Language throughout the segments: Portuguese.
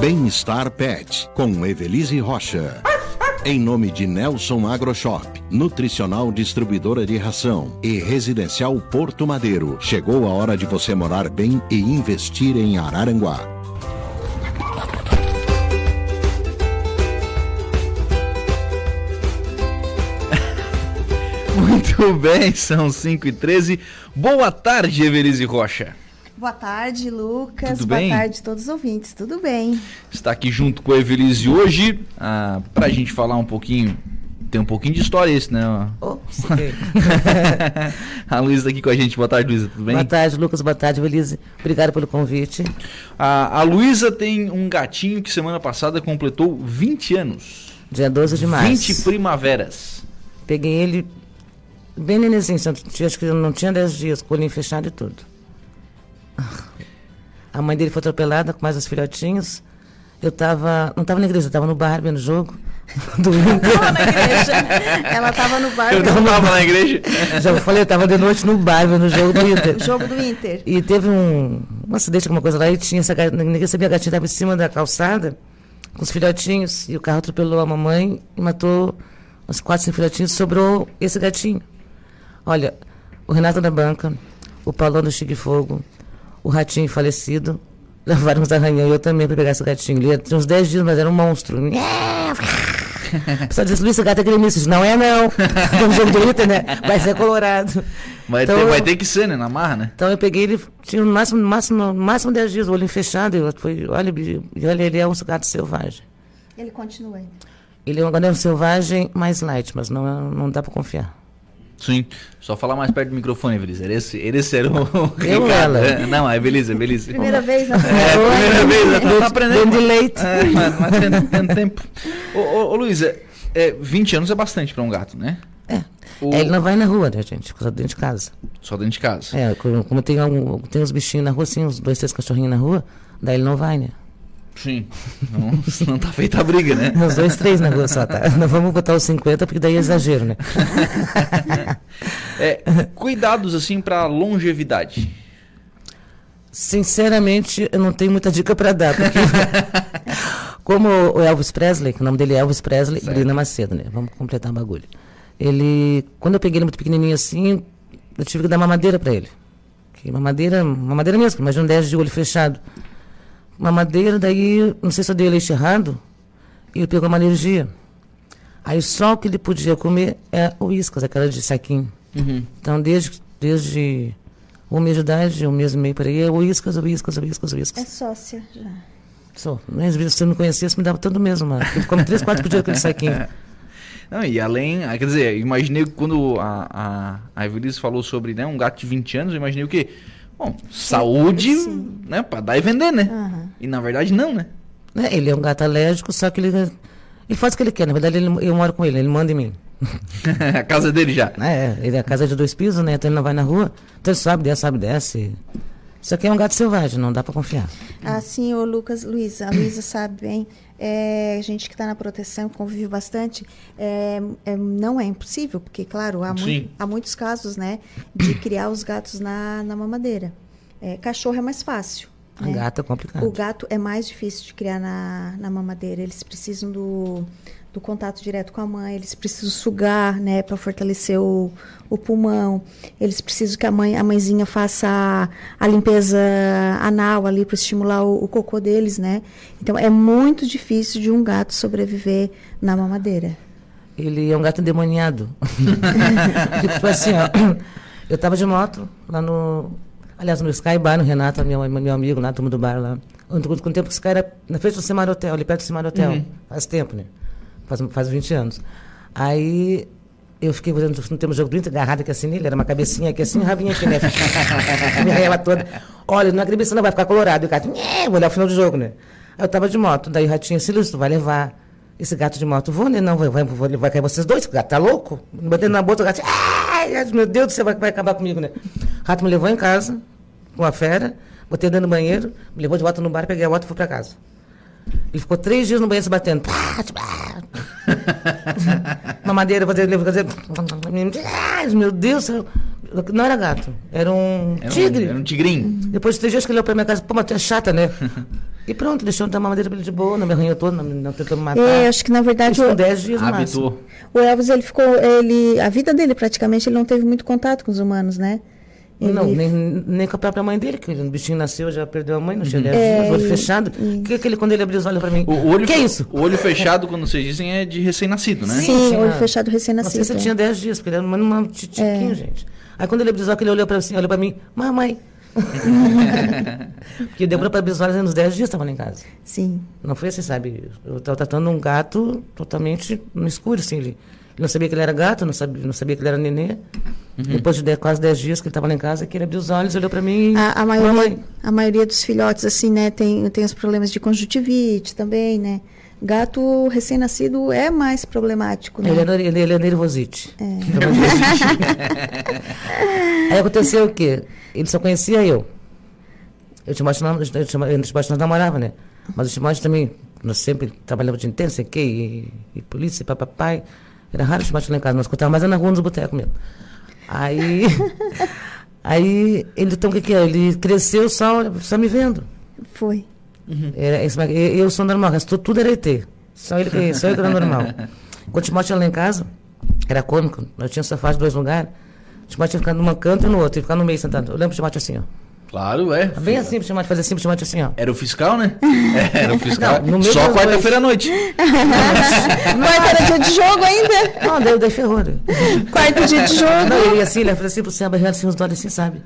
Bem-Estar Pet, com Evelise Rocha. Em nome de Nelson AgroShop, Nutricional Distribuidora de Ração e Residencial Porto Madeiro, chegou a hora de você morar bem e investir em Araranguá. Muito bem, são 5 e 13 Boa tarde, Evelise Rocha. Boa tarde, Lucas. Tudo Boa bem? tarde a todos os ouvintes. Tudo bem? Está aqui junto com a Evelise hoje ah, para a gente falar um pouquinho. Tem um pouquinho de história esse, né? Ops, a Luísa está aqui com a gente. Boa tarde, Luísa. Tudo bem? Boa tarde, Lucas. Boa tarde, Belise. Obrigado pelo convite. A, a Luísa tem um gatinho que semana passada completou 20 anos. Dia 12 de março. 20 primaveras. Peguei ele bem nenenzinho. tinha- Acho que não tinha 10 dias, com o olhinho fechado e tudo. A mãe dele foi atropelada com mais os filhotinhos. Eu tava. Não tava na igreja, eu tava no bar vendo jogo. Do Inter. Tava na igreja. Ela estava no bar. Eu não estava na igreja. Já falei, eu tava de noite no bar vendo o jogo do Inter. O jogo do Inter. E teve um, um acidente, alguma coisa lá, e tinha essa ninguém sabia, a gatinha estava em cima da calçada, com os filhotinhos, e o carro atropelou a mamãe e matou uns quatro, cinco filhotinhos, sobrou esse gatinho. Olha, o Renato da Banca, o Paulão do Chique Fogo, o Ratinho falecido, levaram uns arranhão, e eu também para pegar esse gatinho. Ele tinha uns 10 dias, mas era um monstro. Pessoal disse, Luiz, esse gato é gremista. Não é não. Jogo do Inter, né? Vai ser colorado. Vai, Então, ter, vai ter que ser, né? Na marra, né? então eu peguei ele, tinha no máximo, no máximo, no máximo 10 dias, o olho fechado. E eu fui, olha, e olha, ele é um gato selvagem. Ele continua ainda. Ele é um gato selvagem mais light, mas não, é- não dá para confiar. Sim. Só falar mais perto do microfone, Evelise. Esse, era esse era o Eu ela? É, Não, a Evelise, a Evelise. Primeira vez na É, primeira vez, né? Tá aprendendo. De leite. É, mas, mas tem, tem tempo. Ô, ô, ô Luísa, é, 20 anos é bastante pra um gato, né? É. O- É, Ele não vai na rua, né, gente? Só dentro de casa. Só dentro de casa. É, como, como tem, algum, tem uns bichinhos na rua, assim, uns dois, três cachorrinhos na rua, daí ele não vai, né? Sim. Não, não tá feita a briga, né? Uns dois, três na rua só, tá? Não vamos botar os 50, porque daí é exagero, né? É, cuidados, assim, pra longevidade. Sinceramente, eu não tenho muita dica para dar, porque como o Elvis Presley, que o nome dele é Elvis Presley, Certo. Brina Macedo, né? Vamos completar o bagulho. Ele, quando eu peguei ele muito pequenininho assim, eu tive que dar mamadeira para ele. Que mamadeira, mamadeira mesmo, imagina um 10 de olho fechado. Mamadeira, daí, não sei se eu dei o leite errado, e ele pegou uma alergia. Aí só o que ele podia comer é o iscas, aquela de saquinho. Então, desde, desde um mês de idade, um mês e meio por aí, é o iscas, o iscas, o iscas, o É iscas. sócia já. Sou. Se você me conhecesse, me dava tanto mesmo, mano. Ele come três, quatro por dia aquele saquinho. Não, e além, ah, quer dizer, imaginei quando a, a, a Evelise falou sobre né, um gato de 20 anos, eu imaginei o quê? Bom, saúde, sim. né? Pra dar e vender, né? Aham. E na verdade não, né? Né, Ele é um gato alérgico, só que ele, ele faz o que ele quer. Na verdade, ele, eu moro com ele, ele manda em mim. a casa dele já. É, ele é a casa de dois pisos, né? Então ele não vai na rua. Então ele sobe, desce, sobe, desce. Isso aqui é um gato selvagem, não dá pra confiar. Assim, o Lucas, Luísa, a Luísa sabe bem, é, a gente que está na proteção, convive bastante, é, é, não é impossível, porque, claro, há, há muitos casos, né, de criar os gatos na, na mamadeira. É, cachorro é mais fácil. A né? gata é complicado. O gato é mais difícil de criar na, na mamadeira. Eles precisam do, do contato direto com a mãe, eles precisam sugar, né, para fortalecer o, o pulmão. Eles precisam que a mãe, a mãezinha faça a, a limpeza anal ali para estimular o, o cocô deles, né? Então é muito difícil de um gato sobreviver na mamadeira. Ele é um gato endemoniado. tipo assim, ó. Eu tava de moto lá no. Aliás, no Sky Bar, no Renato, meu, meu amigo lá, turma do bar lá. Quando o tempo que Sky era na frente do Semar Hotel, ali perto do Semar Hotel. Faz tempo, né? Faz, faz 20 anos. Aí eu fiquei fazendo no tempo do jogo do Inter, agarrada aqui assim nele, era uma cabecinha aqui assim, rabinha aqui, né? Minha ela toda. Olha, não acredito, não vai ficar colorado. E o gato, vou olhar o final do jogo, né? Aí eu tava de moto, daí o ratinho, Silvio, tu vai levar esse gato de moto. Vou, né? Não, vai, vai, vai, vai cair vocês dois, o gato tá louco? Me batendo na boca, o gato, ai, meu Deus do céu, vai, vai acabar comigo, né? O rato me levou em casa, com a fera, botei dentro do banheiro, me levou de volta no bar, peguei a moto e fui pra casa. Ele ficou três dias no banheiro se batendo. Pá, pá. Mamadeira, fazer, fazer. Ai, meu Deus. Não era gato, era um Era um- tigre. Era um tigrinho. Depois de três dias que ele olhou pra minha casa, pô, mas tu é chata, né? e pronto, deixou dar uma madeira pra ele de boa, não me arranhou todo, não, não tentou me matar. É, acho que na verdade o, 10 dias. Habitou. o Elvis ele ficou, ele, a vida dele praticamente ele não teve muito contato com os humanos, né? Ele, Não, nem, nem com a própria mãe dele, que o bichinho nasceu, já perdeu a mãe, não tinha 10 É, dias, olho e- fechado. Que aquele, quando ele abriu os olhos pra mim, O o olho, que é isso? O olho fechado, quando vocês dizem, é de recém-nascido, né? Sim, tinha- olho fechado Não sei recém-nascido. se ele é. tinha 10 dias, porque ele era um titiquinho, gente. Aí quando ele abriu os olhos, ele olhou pra, assim, olhou pra mim, mamãe. porque demorou pra abrir os olhos nos 10 dias, estava lá em casa. Sim. Não foi assim, sabe? Eu estava tratando um gato totalmente no escuro, assim. Ele não sabia que ele era gato, não sabia, não sabia que ele era nenê. Depois de dez- quase 10 dias que ele estava lá em casa, que ele abriu os olhos, olhou para mim e... A, a maioria, Mamãe. a maioria dos filhotes, assim, né, tem, tem os problemas de conjuntivite também, né? Gato recém-nascido é mais problemático, né? Ele, era, ele, ele é nervosite. Aí aconteceu o quê? Ele só conhecia eu. Eu tinha mais nós, eu tinha, eu, namorava, né? Mas o Timóteo também, nós sempre trabalhávamos o dia inteiro, sei o quê, e, e polícia, e papai. Era raro o Timóteo lá em casa, nós escutávamos mais na rua nos botecos mesmo. Aí, aí ele, então o que que é? Ele cresceu só, só me vendo. Foi. Era, isso, eu, sou normal, o resto tudo era ET. Só ele, que- só eu que era normal. Quando o Timóteo ia lá em casa, era cômico, nós tínhamos sofá de dois lugares. O Timóteo ia ficar num canto e no outro, ia ficar no meio sentado. Eu lembro do Timóteo assim, ó. Claro, é. Bem assim, o Timóteo fazia assim, assim, ó. Era o fiscal, né? É, Era o fiscal. Não, Só quarta-feira à noite. Quarto era dia de jogo ainda. Não, daí, daí ferrou, né? Quarto dia de jogo. Não, ele ia assim, ele ia fazer assim pro céu, assim, os olhos assim, sabe?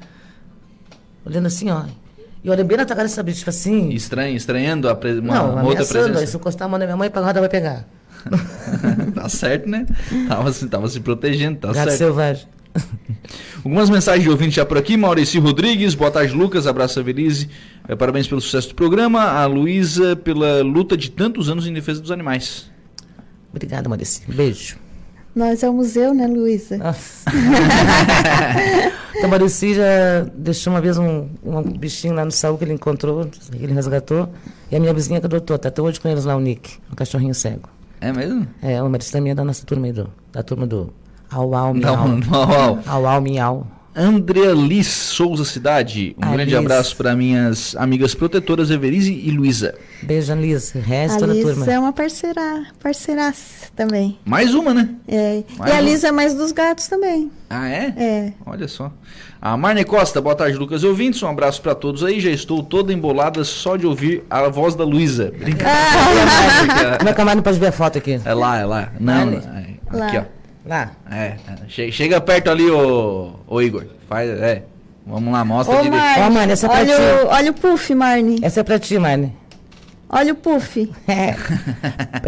Olhando assim, ó. E olha bem na tua cara, sabe? Tipo assim. Estranho, estranhando a pre... uma, não, uma outra ameaçando. presença. Se eu encostar a mão na minha mãe, a roda vai pegar. tá certo, né? Tava, se- tava se protegendo, tá Gato certo. selvagem. Algumas mensagens de ouvinte já por aqui. Maurício Rodrigues, boa tarde, Lucas. Abraço a Velize. Eh, Parabéns pelo sucesso do programa. A Luísa pela luta de tantos anos em defesa dos animais. Obrigada, Maurício. Beijo. Nós é o museu, né, Luísa? Então, Maurício já deixou uma vez um, um bichinho lá no saúl que ele encontrou, que ele resgatou. E a minha vizinha que adotou, tá até hoje com eles lá, o Nick, um cachorrinho cego. É mesmo? É, o Maurício também é da nossa turma aí, do, da turma do Au Au Miau. Não, não. Au Au Miau. Andrea Liz Souza Cidade. Um A grande Liz. abraço para minhas amigas protetoras Everize e Luísa. Beijo, Liz. Resto A toda a Liz turma. é uma parceira, parceiraça também. Mais uma, né? É. Mais e a. Liz é mais dos gatos também. Ah, é? É. Olha só. A Marne Costa, boa tarde, Lucas e ouvintes. Um abraço para todos aí. Já estou toda embolada só de ouvir a voz da Luísa. Brincadeira. Como é que a Mari não pode ver a foto aqui? É lá, é lá. Não, Marne. é, Lá. aqui, ó. Lá. É, é. Che- chega perto ali, ô, ô Igor. Faz, é. Vamos lá, mostra Ô, direito. Marne, Ó, Marne, essa é pra olha, ti. o, olha o puff, Marne. Essa é pra ti, Marne. Olha o puff. É,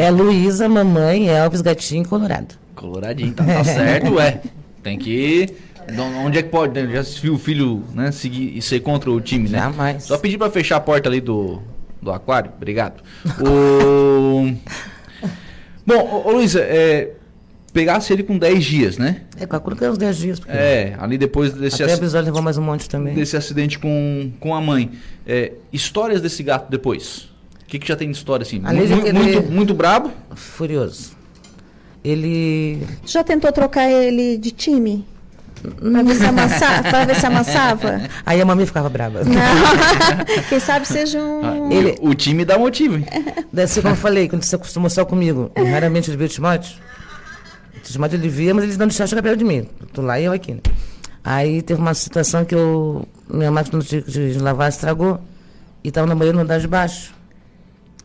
é Luísa, mamãe, Elvis, gatinho colorado. Coloradinho, tá, tá certo, ué. Tem que. De Onde é que pode? né? Já se viu o filho, né? Seguir e ser contra o time, né? Jamais. Só pedir pra fechar a porta ali do, do aquário. Obrigado. O... Bom, ô, ô Luísa, é, pegasse ele com 10 dias, né? É, calculo que é uns 10 dias. Porque É, ali depois desse, Até o aci- episódio levou mais um monte também. desse acidente com, com a mãe. É, histórias desse gato depois. O que, que já tem de história assim? Além de Mu- que muito, ele- muito brabo? Furioso. Ele. Já tentou trocar ele de time? Pra ver se, amassa, pra ver se amassava? Aí a mamãe ficava brava. Não. Quem sabe seja um. Ah, Ele- O time dá motivo, hein? Daí, assim como eu falei, quando você acostumou só comigo, raramente ele via o Timóteo. O Timóteo ele via, mas ele não deixava chegar perto de mim. Tô lá e eu aqui. né? Aí teve uma situação que eu. Minha máquina de, de lavar estragou. E tava no banheiro no andar de baixo.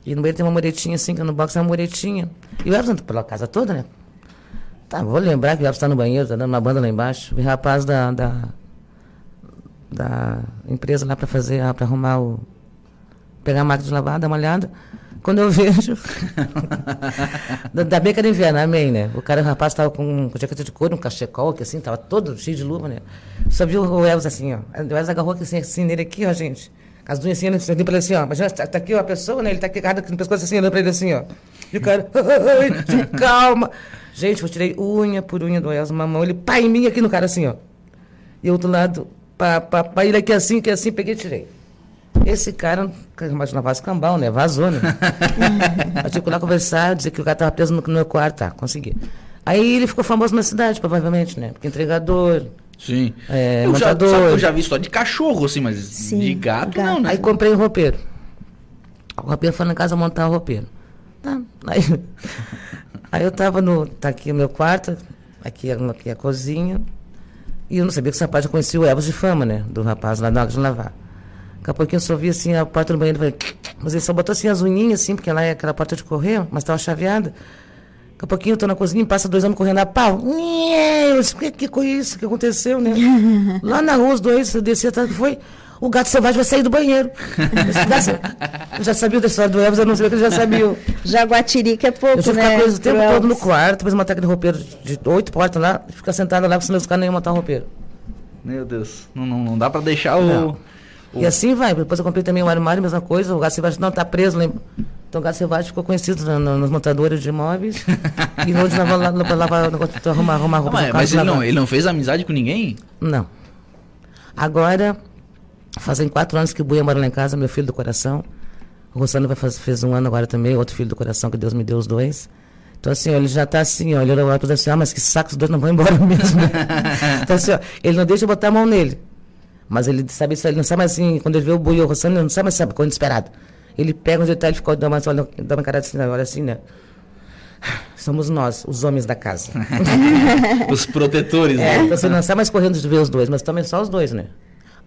E no banheiro tem uma muretinha assim, que no box é uma muretinha. E o anda pela casa toda, né? Tá, vou lembrar que o Elvis tá no banheiro, tá dando uma banda lá embaixo. O rapaz da. da, da empresa lá pra fazer, pra arrumar o. pegar a máquina de lavar, dar uma olhada. Quando eu vejo. Bem que era inverno, amém, né? O cara, o rapaz, tava com, com jaqueta de couro, um cachecol, que assim, tava todo cheio de luva, né? Só viu o Elvis assim, ó. O Elvis agarrou assim, assim nele aqui, ó, gente. As duas assim, assim, pra ele assim, ó. Imagina, tá, tá aqui ó, a pessoa, né? Ele tá aqui agarrado aqui no pescoço assim, olhando pra ele assim, ó. E o cara, calma. Gente, eu tirei unha por unha do Elvis, uma mão, ele pá em mim aqui no cara assim, ó. E outro lado, pá, pá, pá, ele aqui assim, que assim, peguei e tirei. Esse cara, imagina, faz cambal, né? Vazou, né? eu tive que ir lá conversar, dizer que o cara estava preso no, no meu quarto, tá, consegui. Aí ele ficou famoso na cidade, provavelmente, né? Porque entregador, Sim. É, eu, já, eu já vi só de cachorro, assim, mas Sim, de gato, gato. não, né? Aí comprei um roupeiro. O roupeiro foi na casa montar o roupeiro. Tá. Aí, aí eu tava no. Tá aqui o meu quarto, aqui, aqui a cozinha. E eu não sabia que esse rapaz já conhecia o Elvis de fama, né? Do rapaz lá da água de lavar. Daqui a pouquinho eu só vi assim a porta do banheiro. Falei, mas ele só botou assim as unhinhas, assim, porque lá é aquela porta de correr, mas tava chaveada. Daqui a pouquinho eu tô na cozinha e passa dois homens correndo a pau. Eu disse, que, que foi isso que aconteceu, né? Lá na rua, os dois, eu desci atrás, foi? O gato selvagem vai sair do banheiro. Eu já sabia da história do Elvis, eu não sabia que ele já sabia. Jaguatirica é pouco, Eu tinha né? ficar coisa o tempo pro todo no quarto, depois uma técnica de roupeiro de oito portas lá, ficar sentada lá, senão os caras nem iam montar o roupeiro. Meu Deus. Não, não, não dá pra deixar o. Não. o- E assim vai. Depois eu comprei também um armário, mesma coisa. O gato selvagem não tá preso, lembra? Então o gato selvagem ficou conhecido na, na, nos montadores de imóveis. e onde lavar lá para o arrumar, arrumar Ah, roupa. mas no mas carro, ele, não, ele não fez amizade com ninguém? Não. Agora, fazem quatro anos que o Buia mora lá em casa, meu filho do coração. O Rossano vai faz, fez um ano agora também, outro filho do coração, que Deus me deu os dois. Então, assim, ó, ele já tá assim, ó, ele olha para assim, ah, mas que saco, os dois não vão embora mesmo. então, assim, ó, ele não deixa eu botar a mão nele. Mas ele sabe isso, ele não sabe mais assim, quando ele vê o Buia e o Rossano, ele não sabe mais, sabe, quando esperado. Ele pega onde ele tá, ele fica, dá uma, olha, dá uma cara assim, olha assim, né? Somos nós, os homens da casa. Os protetores, É, né? então você não sai mais correndo de ver os dois, mas também só os dois, né?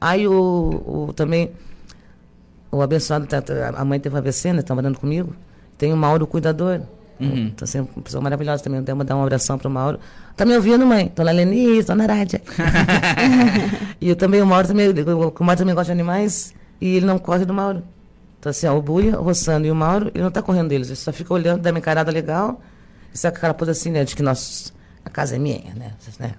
Aí o, o também, o abençoado, tá- tá- a mãe teve AVC, né? Tá morando comigo. Tem o Mauro, o cuidador. Uhum. Então, assim, uma pessoa maravilhosa também. Devo dar uma abração pro Mauro. Tá me ouvindo, mãe? Tô na Leni, tô na rádio. e eu também, o Mauro também, o o Mauro também gosta de animais e ele não corre do Mauro. Então, assim, ó, o Buia, o Rossano e o Mauro, ele não tá correndo deles, ele só fica olhando, dá uma encarada legal, e saca aquela pose assim, né, de que nós, a casa é minha, né, né.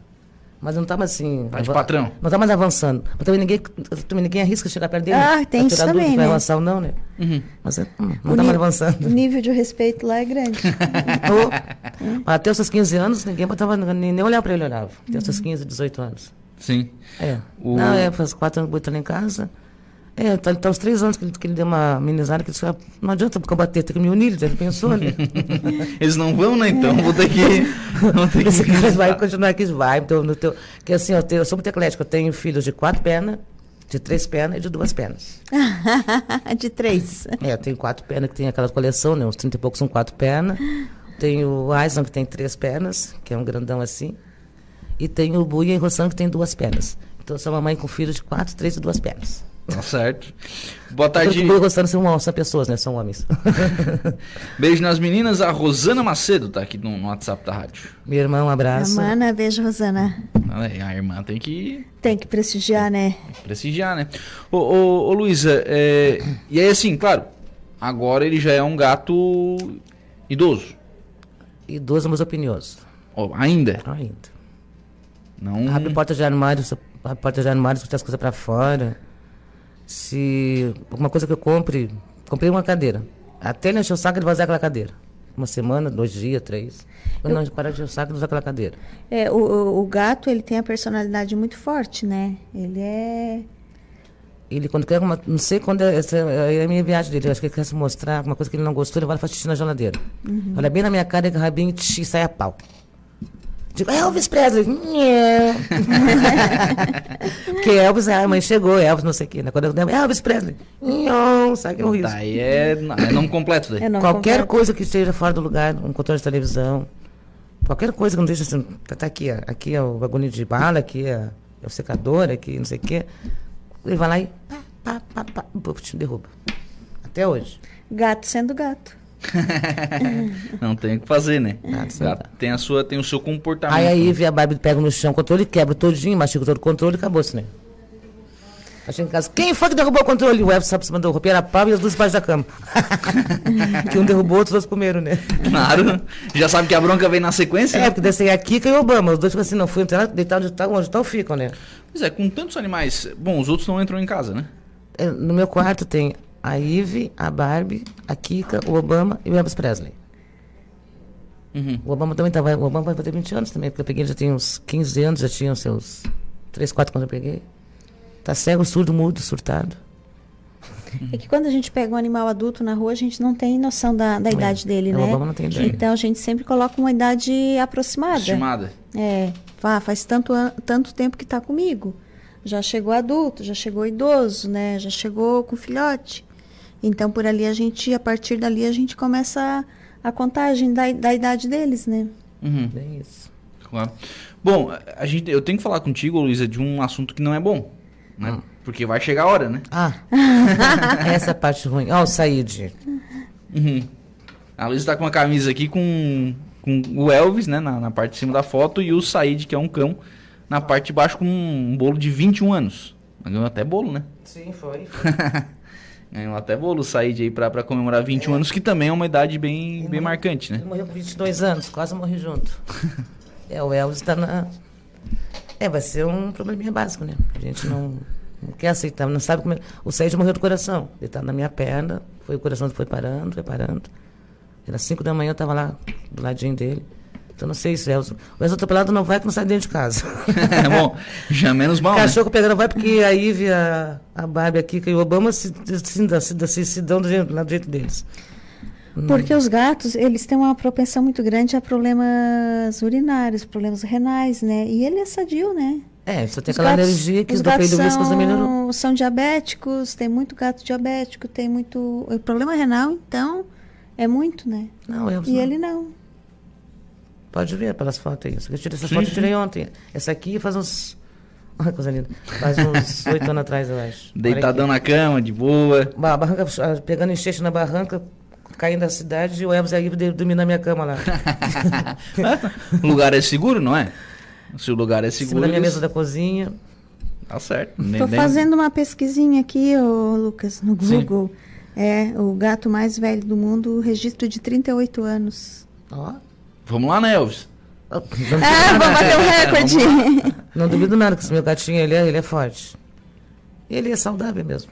Mas não tá mais assim... Tá de ava- patrão. Não tá mais avançando. Mas também ninguém, também ninguém arrisca chegar perto dele. Ah, tem isso também, se vai né? avançar ou não, né. Uhum. Mas é, hum, não O tá ni- mais avançando. O nível de respeito lá é grande. Até os seus 15 anos, ninguém botava, nem, nem olhar pra ele olhava. Até os seus 15, 18 anos. Sim. É. O- Não, é, faz quatro anos que botando em casa. É, tá, tá uns três anos que ele, que ele deu uma amenizada, que ele disse, ah, não adianta porque eu bater, tem que me unir, ele pensou, né? Eles não vão, né? Então vou ter que. Vou ter Esse que... cara vai continuar aqui, vai. Então, no teu, que assim, eu, tenho, eu sou muito eclético, eu tenho filhos de quatro pernas, de três pernas e de duas pernas. de três. É, eu tenho quatro pernas, que tem aquela coleção, né? Uns 30 e poucos são quatro pernas. Tenho o Aislan, que tem três pernas, que é um grandão assim. E tenho o Buia e Rossano, que tem duas pernas. Então, eu sou uma mãe com filhos de quatro, três e duas pernas. Tá certo. Boa tarde. que o Buia e o Rossano são, são pessoas, né? São homens. Beijo nas meninas. A Rosana Macedo tá aqui no, no WhatsApp da rádio. Meu irmão, um abraço. Mana, beijo, Rosana. Ah, A irmã tem que Tem que prestigiar, né? prestigiar, né? Ô, ô, ô Luísa, é, e aí assim, claro, agora ele já é um gato idoso. Idoso, mas opinioso. Ó, ainda. Ainda. Não. Abre porta de armário, abre porta de armário, botar as coisas pra fora. Se alguma coisa que eu compre, comprei uma cadeira. Até ele encher o saco, ele vai usar aquela cadeira. Uma semana, dois dias, três. Eu, não, parar de encher o saco, ele usa aquela cadeira. É, o, o- gato, ele tem a personalidade muito forte, né? Ele é... Ele, quando quer alguma. Não sei quando é, essa é a minha viagem dele. Eu acho que ele quer se mostrar alguma coisa que ele não gostou, ele vai e faz xixi na geladeira. Olha bem na minha cara, ele rabinho e sai a pau. Digo, é Elvis Presley. Porque Elvis, a mãe chegou, Elvis, não sei o quê. Né? Quando eu Elvis Presley. Sabe que é horrível. Daí é, é nome completo daí. é não Qualquer completo. coisa que esteja fora do lugar, um controle de televisão, qualquer coisa que não deixe assim, tá, tá aqui, ó, aqui é o bagulho de bala, aqui é, é o secador, aqui não sei o quê. Ele vai lá e pá, pá, pá, pá, puf, derruba. Até hoje. Gato sendo gato. Não tem o que fazer, né? Sendo Gato tem, a sua, tem o seu comportamento. Aí a Ivy e a Barbie pegam no chão o controle, quebra todinho, machuca todo o controle e acabou-se, né? Achei em casa, quem foi que derrubou o controle? O Elvis sabe se mandou o roupeiro a pau e as duas embaixo da cama. que um derrubou, outros dois comeram, né? Claro. Já sabe que a bronca vem na sequência? É, porque desceu a Kika e o Obama. Os dois ficam assim, não fui entrar, deitar onde estão, onde estão, ficam, né? Pois é, com tantos animais. Bom, os outros não entram em casa, né? É, No meu quarto tem a Ivy, a Barbie, a Kika, o Obama e o Elvis Presley. Uhum. O Obama também tava. O Obama vai fazer 20 anos também, porque eu peguei ele já tem uns 15 anos, já tinha os seus 3, 4 quando eu peguei. Tá cego, surdo, mudo, surtado. É que quando a gente pega um animal adulto na rua, a gente não tem noção da, da idade dele, É, o né? Obama não tem ideia. Então a gente sempre coloca uma idade aproximada. Estimada. É, ah, faz tanto, an- tanto tempo que está comigo. Já chegou adulto, já chegou idoso, né? Já chegou com filhote. Então por ali a gente, a partir dali a gente começa a, a contagem da, da idade deles, né? Uhum. Bem isso. Claro. Bom, a gente, eu tenho que falar contigo, Luísa, de um assunto que não é bom. Né? Porque vai chegar a hora, né? Ah, essa parte ruim. Ó, o Said. Uhum. A Luísa tá com uma camisa aqui com, com o Elvis, né? Na, na parte de cima da foto, e o Said, que é um cão, na parte de baixo com um bolo de 21 anos. Ganhou até bolo, né? Sim, foi. Ganhou até bolo o Said aí pra, pra comemorar 21 anos, que também é uma idade bem, bem marcante, né? Ele morreu com 22 anos, quase morri junto. É, o Elvis está na. É, vai ser um probleminha básico, né? A gente não, não quer aceitar, não sabe como é. O Said morreu do coração. Ele tá na minha perna, foi o coração foi parando, foi parando. Era 5 da manhã, eu tava lá do ladinho dele. Então não sei se o Elvis. O Elvis atropelado não vai que não sai dentro de casa. Bom, já menos mal, né? Cachorro pegando vai porque a Ivy, a, a Barbie aqui, que o Obama se, se, dá- se, dá- se, se dão do jeito, lá do jeito deles. Porque os gatos, eles têm uma propensão muito grande a problemas urinários, problemas renais, né? E ele é sadio, né? É, só tem Os aquela gatos- alergia que os gatos do não melhorou. são, são diabéticos, tem muito gato diabético, tem muito o problema renal, então é muito, né? Não, Elvis E não. ele não. Pode ver pelas fotos aí. Eu tirei essa Sim, foto eu sim. tirei ontem. Essa aqui faz uns. Olha que coisa linda. Faz uns oito anos atrás, eu acho. Deitadão na cama, de boa. A barranca, pegando enchente na barranca, caindo da cidade e o Elvis aí dormindo na minha cama lá. O lugar é seguro, não é? Se o lugar é seguro, da minha eles- mesa da cozinha. tá certo. Nem- fazendo uma pesquisinha aqui, ô Lucas, no Sim. Google. É o gato mais velho do mundo, registro de 38 anos. Ó. Vamos lá, né, Elvis? Ah, vou bater o recorde. não duvido nada que esse meu gatinho ele é, ele é forte. Ele é saudável mesmo.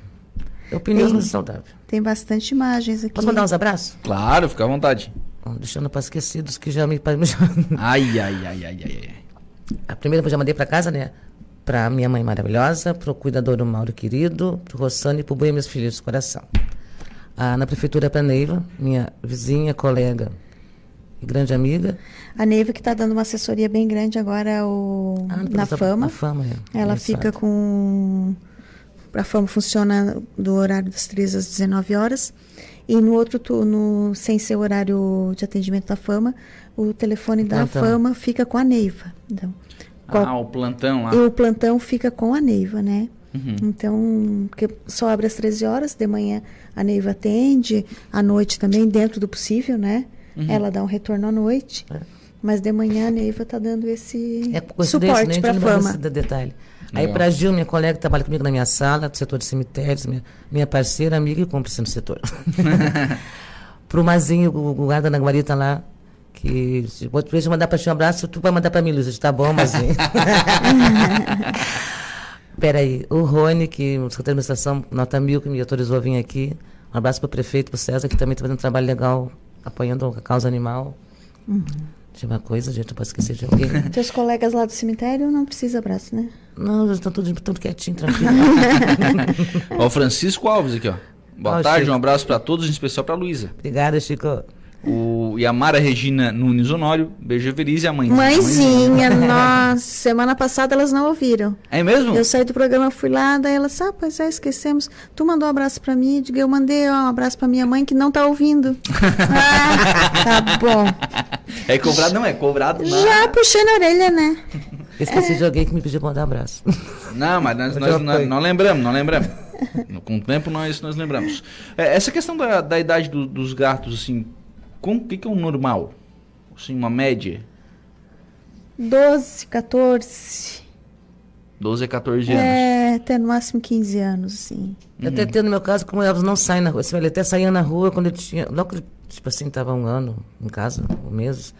É opinião, Tem. mas é saudável. Tem bastante imagens aqui. Posso mandar uns abraços? Claro, fica à vontade. Deixando para esquecidos que já me. Ai, ai, ai, ai, ai, ai. A primeira eu já mandei para casa, né? Para minha mãe maravilhosa, para o cuidador do Mauro querido, para o Rossano e para o Boi, meus filhos do coração. Ah, na prefeitura para Neiva, minha vizinha, colega e grande amiga. A Neiva que está dando uma assessoria bem grande agora ao, Ah, na Fama. Na fama, é. Ela Engraçado. fica com. A Fama funciona do horário das 13 às 19 horas. E no outro turno, sem ser o horário de atendimento da Fama, o telefone da Plantão. Fama fica com a Neiva. Então, qual- Ah, o plantão lá. e o plantão fica com a Neiva, né? Uhum. Então, porque só abre às 13 horas, de manhã a Neiva atende, à noite também, dentro do possível, né? Uhum. Ela dá um retorno à noite. É. Mas de manhã a Neiva está dando esse É suporte nem para a fama. desse de- detalhe. Aí Legal. para a Gil, minha colega que trabalha comigo na minha sala, do setor de cemitérios, minha, minha parceira, amiga e cúmplice no setor. Pro Mazinho, o, o guarda na guarita lá, que se vou te mandar para ti um abraço, tu vai mandar para mim, Luiz. Tá bom, Mazinho? Peraí, o Rony, que o secretário de administração, nota mil, que me autorizou a vir aqui. Um abraço para o prefeito, para o César, que também está fazendo um trabalho legal, apoiando a causa animal. Tinha uma coisa, gente, não posso esquecer de alguém. Teus colegas lá do cemitério não precisa abraço, né? Não, eles estão tudo, tudo quietinho, tranquilo. Ó, o Francisco Alves aqui, ó. Boa Ó, tarde, Chico. um abraço pra todos, em especial pra Luísa. Obrigada, Chico. O Yamara Regina Nunes Honório, beijo feliz e a mãe. Mãezinha, nossa, semana passada elas não ouviram. É mesmo? Eu saí do programa, fui lá, daí elas, ah, pois é, esquecemos. Tu mandou um abraço pra mim, diga, eu mandei ó, um abraço pra minha mãe que não tá ouvindo. ah, tá bom. É cobrado, não é cobrado não. Já puxei na orelha, né? Esqueci de alguém que me pediu pra mandar um abraço. Não, mas nós, Eu nós, nós, lembramos, nós lembramos. Com o tempo nós, nós lembramos. É, essa questão da, da idade do- dos gatos, assim, o que, que é um normal? Assim, uma média? 12, 14. 12 a 14 anos. É, até no máximo 15 anos, assim. Eu até tenho no meu caso, como elas não saem na rua. Ele até saía na rua quando eu tinha. Logo que ele, tipo assim, estava um ano em casa, um mês.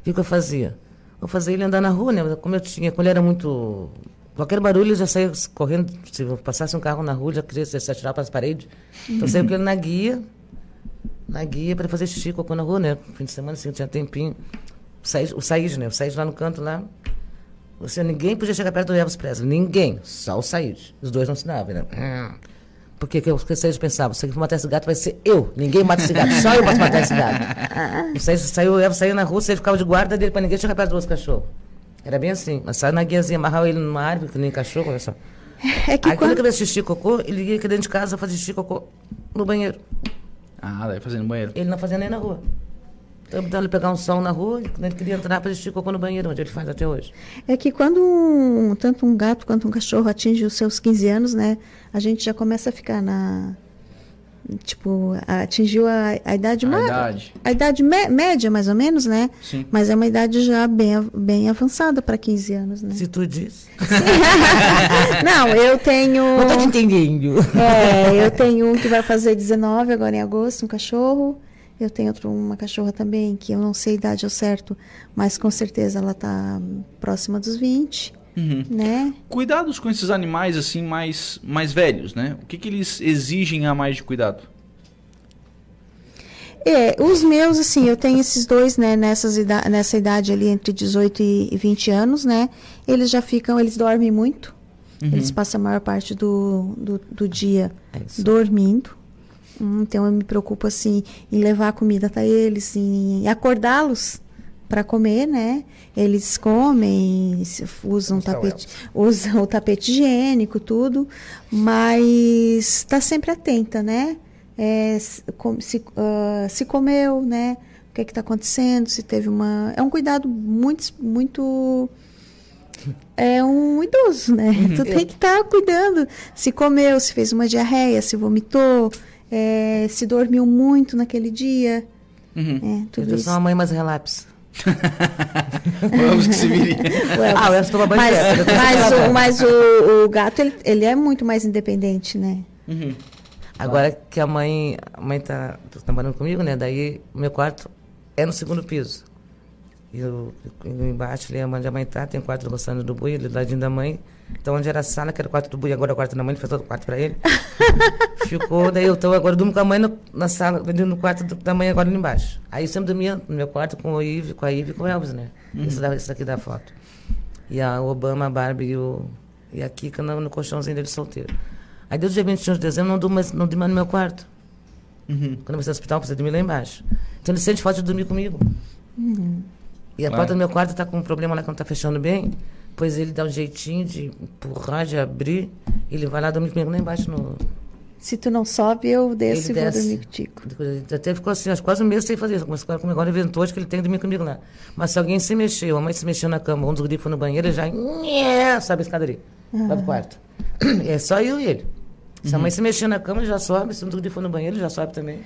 O que, eu fazia? Eu fazia ele andar na rua, né? Como eu tinha, quando ele era muito. Qualquer barulho eu já saía correndo. Se eu passasse um carro na rua, já queria se atirar para as paredes. Então eu saía com ele na guia. Na guia para fazer xixi, cocô na rua, né? Fim de semana, assim, tinha tempinho. O Said, o Said, né? O Said lá no canto lá. Você, ninguém podia chegar perto do Elvis Presley. Ninguém. Só o Said. Os dois não se davam, né? Porque que eu, porque eles pensavam, se matar esse gato vai ser eu. Ninguém mata esse gato, só eu posso matar esse gato. Isso aí, saiu, eu saía na rua, ele ficava de guarda dele para ninguém chegar perto dos cachorros. Era bem assim. Mas saiu na guiazinha, amarrava ele numa árvore, que nem cachorro, olha só. É que Aí quando quando... ele queria xixi cocô, ele ia aqui dentro de casa fazer xixi cocô no banheiro. Ah, daí fazendo banheiro. Ele não fazia nem na rua. Então, então ele pegar um som na rua, ele ele queria entrar para xixi e cocô no banheiro, onde ele faz até hoje. É que quando um- tanto um gato quanto um cachorro atinge os seus 15 anos, né? A gente já começa a ficar na. Tipo, atingiu a, a idade A idade. a idade mé- média, mais ou menos, né? Sim. Mas é uma idade já bem, bem avançada para 15 anos, né? Se tu diz. Não, eu tenho. Não tô te entendendo. É, eu tenho um que vai fazer 19 agora em agosto, um cachorro. Eu tenho outro, uma cachorra também, que eu não sei a idade ao certo, mas com certeza ela tá próxima dos 20, Uhum. né? Cuidados com esses animais assim mais, mais velhos, né? O que, que eles exigem a mais de cuidado? É, os meus, assim, eu tenho esses dois, né, nessas ida nessa idade ali entre 18 e 20 anos, né? Eles já ficam, eles dormem muito. Eles passam a maior parte do, do, do dia É dormindo. Hum, Então eu me preocupo assim em levar a comida até eles, em acordá-los para comer, né? Eles comem, se- usam o tapete, usam o tapete higiênico, tudo, mas está sempre atenta, né? É, se, com- se, comeu, né? O que está acontecendo? Se teve uma, é um cuidado muito, muito é um idoso, né? Tu tem que estar cuidando. Se comeu, se fez uma diarreia, se vomitou, é, se dormiu muito naquele dia. Uhum. É, tudo Eu isso. sou uma mãe mais relapse. Vamos que se vire. Ah, o Elvis toma banho mas, mas, o, mas o, o gato, ele, ele é muito mais independente, né? Uhum. Agora que a mãe, a mãe tá, tá morando comigo, né? Daí o meu quarto é no segundo piso. E eu, eu embaixo ali, onde a mãe tá, tem o quarto do Rossano do Bui, ali do ladinho da mãe. Então onde era a sala, que era o quarto do Bui, agora é o quarto da mãe, ele fez todo o quarto pra ele. Ficou, daí eu tô agora durmo com a mãe no, na sala, no quarto do- da mãe agora ali embaixo. Aí eu sempre dormia no meu quarto com o Ive, com a Ive e com o Elvis, né? Esse, da, esse daqui da foto. E a Obama, a Barbie e, o, e a Kika no, no colchãozinho dele solteiro. Aí desde o dia 21 de dezembro não durmo mais, não durmo mais no meu quarto. Uhum. Quando eu vou no hospital, precisa dormir lá embaixo. Então ele sente falta de dormir comigo. E a porta do meu quarto está com um problema lá que não está fechando bem. Pois ele dá um jeitinho de empurrar, de abrir. Ele vai lá dormir comigo lá embaixo. No... Se tu não sobe, eu desço Ele e vou desce. dormir contigo. Ele Até ficou assim, acho quase um mês sem fazer isso. Mas agora agora inventou hoje que ele tem que dormir comigo lá. Mas se alguém se mexeu, a mãe se mexeu na cama, um dos grifos no banheiro, ele já nhé, sobe a escadaria. Vai pro quarto. É só eu e ele. Se a mãe se mexer na cama, ele já sobe. Se um grifos for no banheiro, ele já sobe também.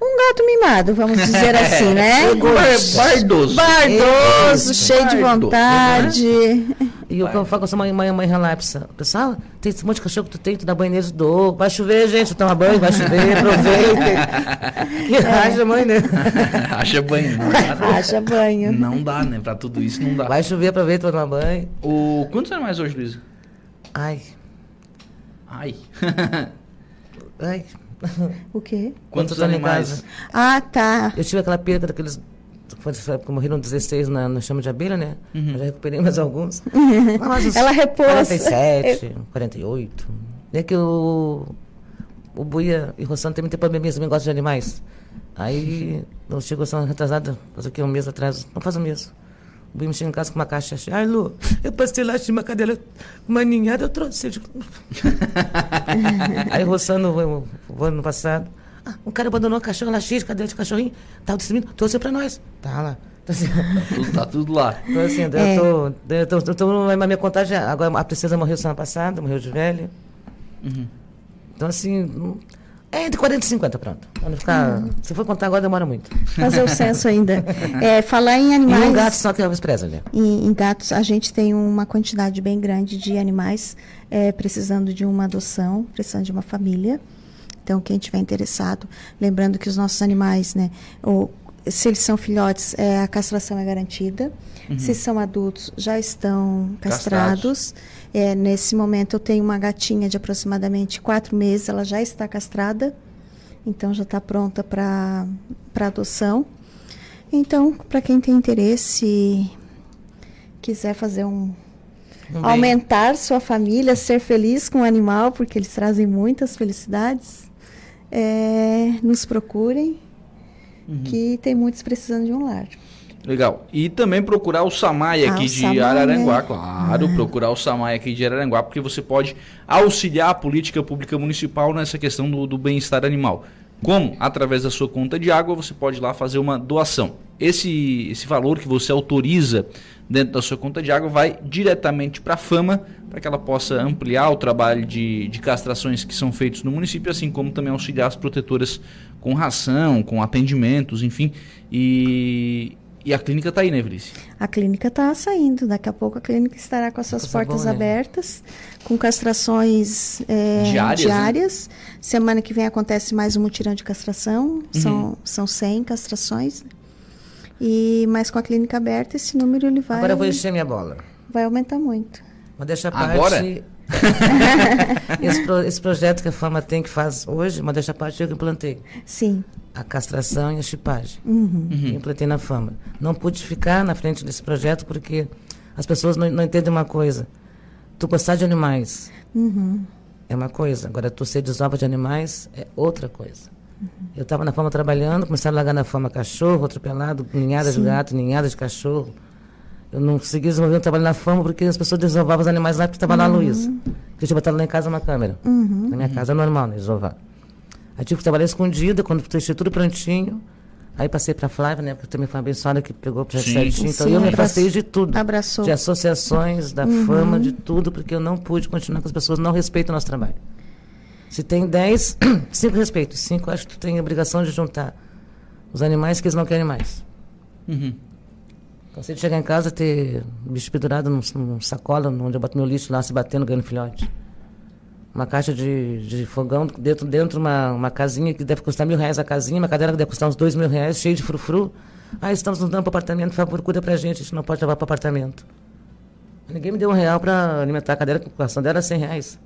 Um gato mimado, vamos dizer assim, né? Bar- Bardoso. Bardoso, cheio de vontade. E eu, eu falo com essa mãe, mãe, mãe relapsa. Pessoal, tem esse monte de cachorro que tu tem, tu dá banho neles, dou. Vai chover, gente, toma banho, vai chover, aproveitem. Que racha, mãe, né? Acha banho. Não dá, Haja banho. não dá, né? Pra tudo isso não dá. Vai chover, aproveita, toma banho. O... Quantos animais hoje, Luísa? Ai, Ai. ai. O quê? Quantos em animais? casa. Ah, tá. Eu tive aquela perca daqueles. Foi nessa época que morreram 16 na, na chama de abelha, né? Eu já recuperei mais alguns. Mas uns Ela repôs. 47, 48. É que o, o Buia e o Rossano também tem probleminha, também gostam de animais. Aí, eu chego assim, retrasada, faz o quê? Um mês atrás, não faz um mês. O Buia me chega em casa com uma caixa cheia. Ai, Lu, eu passei lá, tinha uma cadela, uma ninhada, eu trouxe. Aí o Rossano, eu- o ano passado, ah, um cara abandonou a cachorro lá cheio de cadela de cachorrinho, tava distribuindo, trouxe pra nós. Tá lá. Então, assim, Tudo- Tá tudo lá. então, assim, daí eu tô, eu tô, eu tô, na minha contagem, agora a princesa morreu semana passada, morreu de velha. Então, assim, é entre 40 e 50, pronto. Pra não ficar, Se for contar agora, demora muito. Fazer o censo ainda. É, falar em E animais. um gato só que é Presley, né? Em, em gatos, a gente tem uma quantidade bem grande de animais é, precisando de uma adoção, precisando de uma família. Então, quem tiver interessado, lembrando que os nossos animais, né, o- se eles são filhotes, é, a castração é garantida. Se são adultos, já estão Castrados. castrados. É, nesse momento, eu tenho uma gatinha de aproximadamente quatro meses, ela já está castrada. Então, já está pronta para adoção. Então, para quem tem interesse quiser fazer um, Um bem. aumentar sua família, ser feliz com o animal, porque eles trazem muitas felicidades, é, nos procurem, Uhum. que tem muitos precisando de um lar. Legal. E também procurar o Samai Ah, aqui o de Samai, Araranguá, claro, procurar o Samai aqui de Araranguá, porque você pode auxiliar a política pública municipal nessa questão do, do bem-estar animal. Como? Através da sua conta de água, você pode ir lá fazer uma doação. Esse, esse valor que você autoriza dentro da sua conta de água vai diretamente para a Fama, para que ela possa ampliar o trabalho de, de castrações que são feitos no município, assim como também auxiliar as protetoras com ração, com atendimentos, enfim. E, e a clínica está aí, né, Evelise? A clínica está saindo, daqui a pouco a clínica estará com as suas Coisa portas boa, né? abertas, com castrações é, Diárias, né? diárias. Semana que vem acontece mais um mutirão de castração, Uhum. são, são 100 castrações. E, mas com a clínica aberta, esse número ele vai, Agora eu vou encher minha bola. vai aumentar muito. Mas deixa a Agora? parte. esse, pro- esse projeto que a Fama tem que faz hoje, mas deixa a parte eu que implantei. Sim. A castração e a chipagem. Uhum. Eu Implantei na Fama. Não pude ficar na frente desse projeto porque as pessoas não, não entendem uma coisa. Tu gostar de animais Uhum. é uma coisa, agora tu ser desova de animais é outra coisa. Eu estava na Fama trabalhando, começaram a largar na Fama cachorro, atropelado, ninhada de gato, ninhada de cachorro. Eu não consegui desenvolver um trabalho na Fama porque as pessoas desovavam os animais lá porque estava lá a Luísa. Eu tinha botado lá em casa uma câmera. Uhum. Na minha casa é normal, né, desovar. Aí tive que trabalhar escondida, quando deixei tudo prontinho. Aí passei para a Flávia, né, porque também foi uma abençoada que pegou Sim. certinho. Então Sim, eu me afastei de tudo. abraçou. De associações, da fama, de tudo, porque eu não pude continuar com as pessoas, não respeitam o nosso trabalho. Se tem 10, 5 respeito. 5 acho que tu tem a obrigação de juntar os animais que eles não querem mais. Uhum. Cansei de chegar em casa ter bicho pendurado num, num sacola, onde eu boto meu lixo lá, se batendo, ganhando filhote. Uma caixa de, de fogão dentro, dentro uma, uma casinha que deve custar mil reais a casinha, uma cadeira que deve custar uns dois mil reais, cheio de frufru. Ah, estamos nos dando para apartamento, por favor, cuida pra gente, a gente não pode levar para apartamento. Ninguém me deu um real para alimentar a cadeira, a ação dela era cem reais.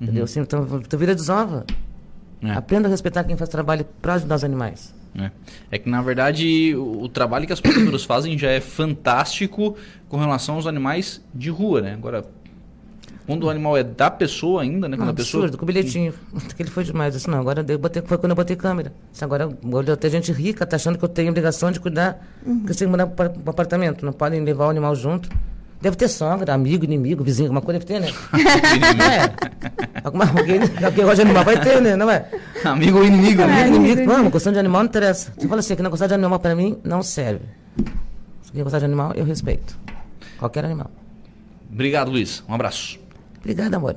Entendeu? Assim, então, tu vira desova. É. Aprenda a respeitar quem faz trabalho para ajudar os animais. É. É que na verdade o, o trabalho que as protetoras fazem já é fantástico com relação aos animais de rua, né? Agora, quando o animal é da pessoa ainda, né? Quando Não, a pessoa. absurdo, com o bilhetinho. Aquele foi demais. Disse, não, agora eu botei, foi quando eu botei câmera. Disse, agora olha, até gente rica, tá achando que eu tenho obrigação de cuidar, porque eu tenho que mandar para o apartamento. Não podem levar o animal junto. Deve ter sogra, amigo, inimigo, vizinho, alguma coisa deve ter, né? não é? Alguma, alguém, alguém gosta de animal vai ter, né? Não é? Amigo ou inimigo, né? Amigo, inimigo, não, gostando de animal não interessa. Você fala assim, que não gostar de animal para mim, não serve. Se quer gostar de animal, eu respeito. Qualquer animal. Obrigado, Luiz. Um abraço. Obrigada, amor.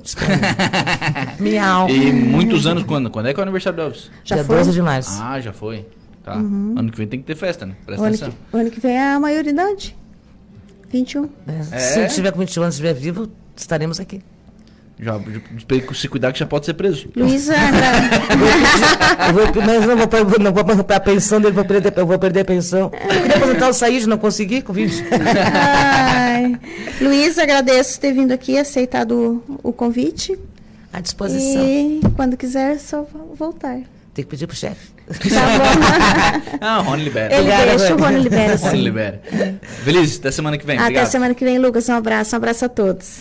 Miau. E muitos anos quando? Quando é que é o aniversário do Elvis? Já Dia foi? 12 de março. Ah, já foi. Tá. Ano que vem tem que ter festa, né? O Presta ano, atenção. que, o ano que vem é a maioridade. 21. É. Se eu tiver com 21 anos e estiver vivo, estaremos aqui. Já, se cuidar que já pode ser preso. Luísa, Eu vou, mas não vou, não vou perder a pensão dele, vou perder, eu vou perder a pensão. Eu queria aposentar o Saíde, não consegui 20. Ai. Luísa, agradeço ter vindo aqui, aceitado o, o convite. À disposição. E quando quiser, é só vo- voltar. Tem que pedir pro chefe. Tá bom? Ah, o Rony libera. Ele Obrigada, deixa, o Rony. Rony libera, Rony sim. libera. Feliz, até semana que vem. Até Obrigado. semana que vem, Lucas. Um abraço. Um abraço a todos.